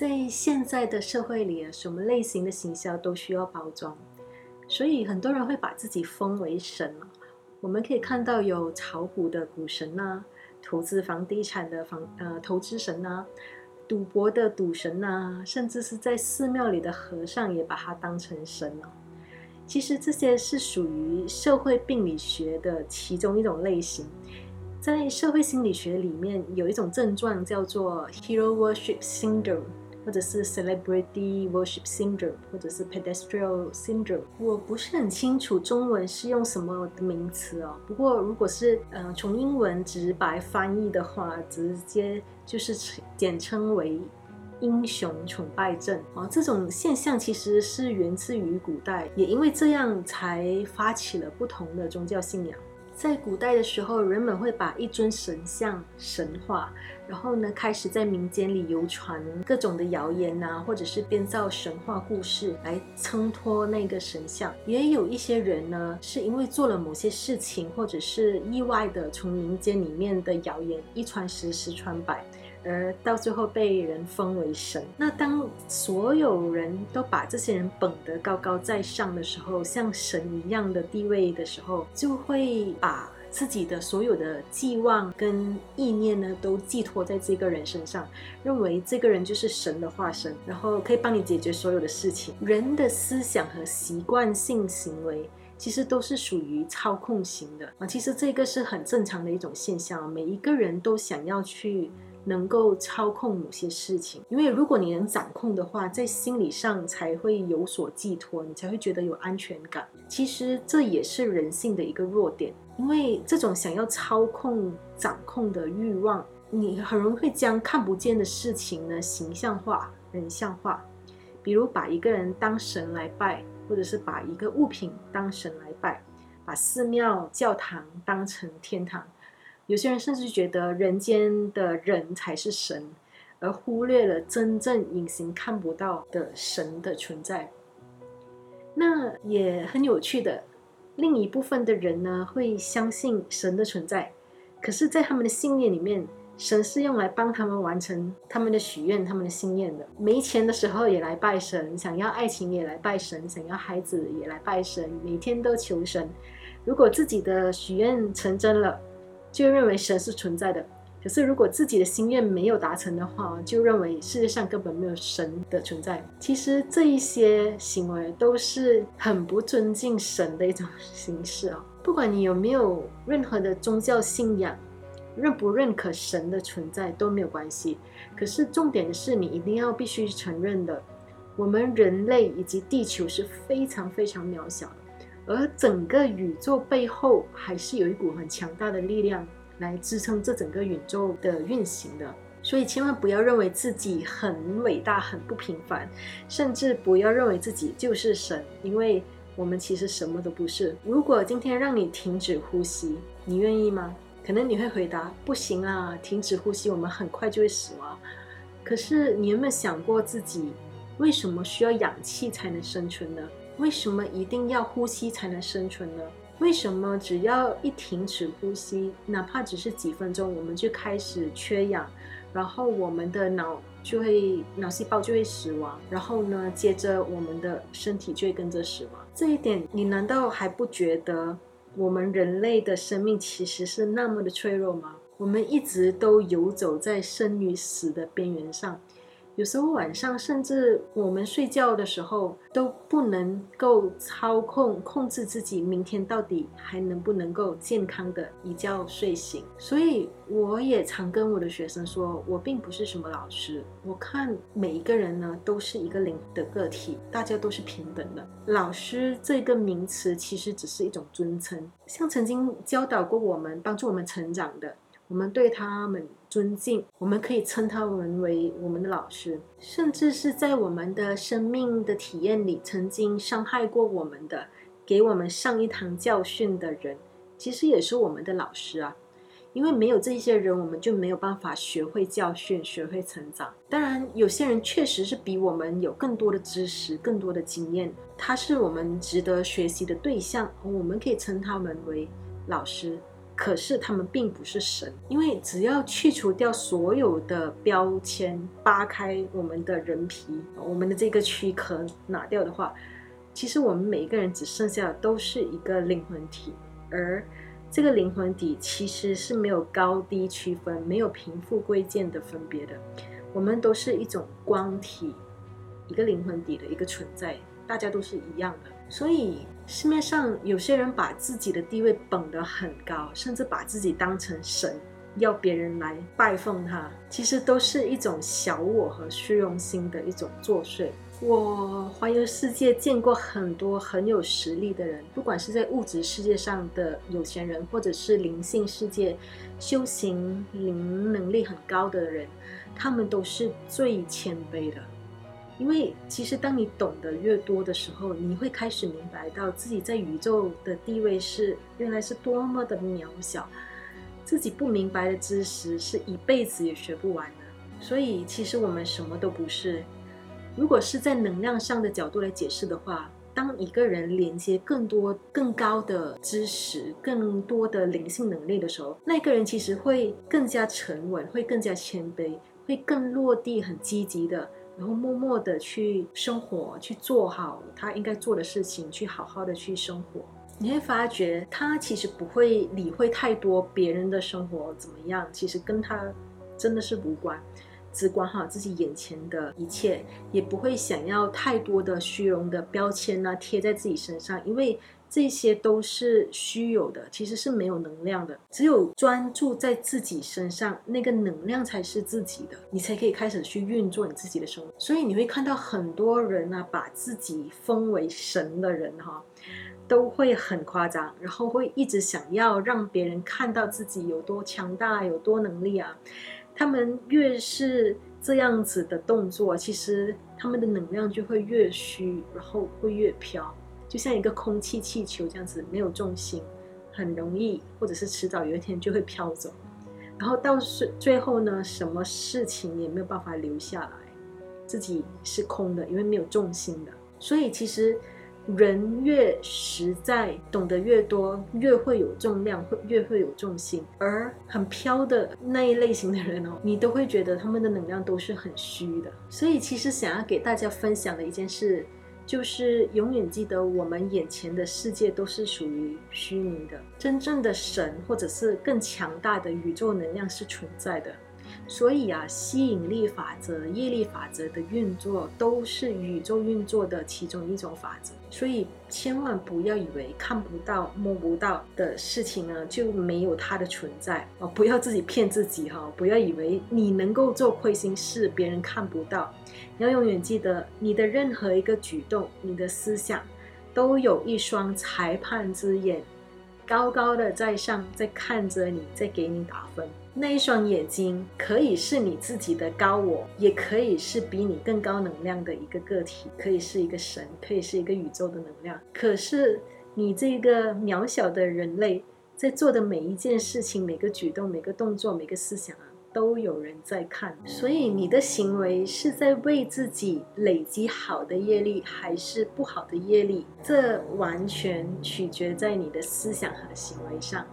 在现在的社会里啊，什么类型的行销都需要包装，所以很多人会把自己封为神我们可以看到有炒股的股神呐，投资房地产的房呃投资神呐，赌博的赌神呐，甚至是在寺庙里的和尚也把它当成神了。其实这些是属于社会病理学的其中一种类型。在社会心理学里面，有一种症状叫做 Hero Worship Syndrome。或者是 celebrity worship syndrome，或者是 pedestrian syndrome，我不是很清楚中文是用什么的名词哦。不过如果是呃从英文直白翻译的话，直接就是简称为英雄崇拜症啊。这种现象其实是源自于古代，也因为这样才发起了不同的宗教信仰。在古代的时候，人们会把一尊神像神化，然后呢，开始在民间里流传各种的谣言呐，或者是编造神话故事来衬托那个神像。也有一些人呢，是因为做了某些事情，或者是意外的从民间里面的谣言一传十，十传百。而到最后被人封为神。那当所有人都把这些人捧得高高在上的时候，像神一样的地位的时候，就会把自己的所有的寄望跟意念呢，都寄托在这个人身上，认为这个人就是神的化身，然后可以帮你解决所有的事情。人的思想和习惯性行为，其实都是属于操控型的啊。其实这个是很正常的一种现象，每一个人都想要去。能够操控某些事情，因为如果你能掌控的话，在心理上才会有所寄托，你才会觉得有安全感。其实这也是人性的一个弱点，因为这种想要操控、掌控的欲望，你很容易会将看不见的事情呢形象化、人像化。比如把一个人当神来拜，或者是把一个物品当神来拜，把寺庙、教堂当成天堂。有些人甚至觉得人间的人才是神，而忽略了真正隐形看不到的神的存在。那也很有趣的，另一部分的人呢会相信神的存在，可是，在他们的信念里面，神是用来帮他们完成他们的许愿、他们的心愿的。没钱的时候也来拜神，想要爱情也来拜神，想要孩子也来拜神，每天都求神。如果自己的许愿成真了，就认为神是存在的，可是如果自己的心愿没有达成的话，就认为世界上根本没有神的存在。其实这一些行为都是很不尊敬神的一种 形式哦。不管你有没有任何的宗教信仰，认不认可神的存在都没有关系。可是重点是你一定要必须承认的，我们人类以及地球是非常非常渺小的。而整个宇宙背后还是有一股很强大的力量来支撑这整个宇宙的运行的，所以千万不要认为自己很伟大、很不平凡，甚至不要认为自己就是神，因为我们其实什么都不是。如果今天让你停止呼吸，你愿意吗？可能你会回答：不行啊，停止呼吸，我们很快就会死亡。可是你有没有想过自己为什么需要氧气才能生存呢？为什么一定要呼吸才能生存呢？为什么只要一停止呼吸，哪怕只是几分钟，我们就开始缺氧，然后我们的脑就会脑细胞就会死亡，然后呢，接着我们的身体就会跟着死亡？这一点，你难道还不觉得我们人类的生命其实是那么的脆弱吗？我们一直都游走在生与死的边缘上。有时候晚上，甚至我们睡觉的时候都不能够操控、控制自己明天到底还能不能够健康的一觉睡醒。所以我也常跟我的学生说，我并不是什么老师，我看每一个人呢都是一个灵的个体，大家都是平等的。老师这个名词其实只是一种尊称，像曾经教导过我们、帮助我们成长的。我们对他们尊敬，我们可以称他们为我们的老师，甚至是在我们的生命的体验里曾经伤害过我们的，给我们上一堂教训的人，其实也是我们的老师啊。因为没有这些人，我们就没有办法学会教训，学会成长。当然，有些人确实是比我们有更多的知识、更多的经验，他是我们值得学习的对象，我们可以称他们为老师。可是他们并不是神，因为只要去除掉所有的标签，扒开我们的人皮，我们的这个躯壳拿掉的话，其实我们每一个人只剩下都是一个灵魂体，而这个灵魂体其实是没有高低区分，没有贫富贵贱的分别的，我们都是一种光体，一个灵魂体的一个存在，大家都是一样的，所以。市面上有些人把自己的地位捧得很高，甚至把自己当成神，要别人来拜奉他，其实都是一种小我和虚荣心的一种作祟。我环游世界，见过很多很有实力的人，不管是在物质世界上的有钱人，或者是灵性世界修行灵能力很高的人，他们都是最谦卑的。因为其实，当你懂得越多的时候，你会开始明白到自己在宇宙的地位是原来是多么的渺小，自己不明白的知识是一辈子也学不完的。所以，其实我们什么都不是。如果是在能量上的角度来解释的话，当一个人连接更多、更高的知识、更多的灵性能力的时候，那个人其实会更加沉稳，会更加谦卑，会更落地、很积极的。然后默默的去生活，去做好他应该做的事情，去好好的去生活。你会发觉他其实不会理会太多别人的生活怎么样，其实跟他真的是无关，只管好自己眼前的一切，也不会想要太多的虚荣的标签啊贴在自己身上，因为。这些都是虚有的，其实是没有能量的。只有专注在自己身上，那个能量才是自己的，你才可以开始去运作你自己的生活。所以你会看到很多人啊，把自己封为神的人哈，都会很夸张，然后会一直想要让别人看到自己有多强大、有多能力啊。他们越是这样子的动作，其实他们的能量就会越虚，然后会越飘。就像一个空气气球这样子，没有重心，很容易，或者是迟早有一天就会飘走。然后到最最后呢，什么事情也没有办法留下来，自己是空的，因为没有重心的。所以其实人越实在，懂得越多，越会有重量，会越会有重心。而很飘的那一类型的人哦，你都会觉得他们的能量都是很虚的。所以其实想要给大家分享的一件事。就是永远记得，我们眼前的世界都是属于虚拟的，真正的神或者是更强大的宇宙能量是存在的。所以啊，吸引力法则、业力法则的运作都是宇宙运作的其中一种法则。所以千万不要以为看不到、摸不到的事情呢就没有它的存在哦！不要自己骗自己哈！不要以为你能够做亏心事，别人看不到。你要永远记得，你的任何一个举动、你的思想，都有一双裁判之眼，高高的在上，在看着你，在给你打分。那一双眼睛可以是你自己的高我，也可以是比你更高能量的一个个体，可以是一个神，可以是一个宇宙的能量。可是你这个渺小的人类，在做的每一件事情、每个举动、每个动作、每个思想啊。都有人在看，所以你的行为是在为自己累积好的业力，还是不好的业力？这完全取决在你的思想和行为上。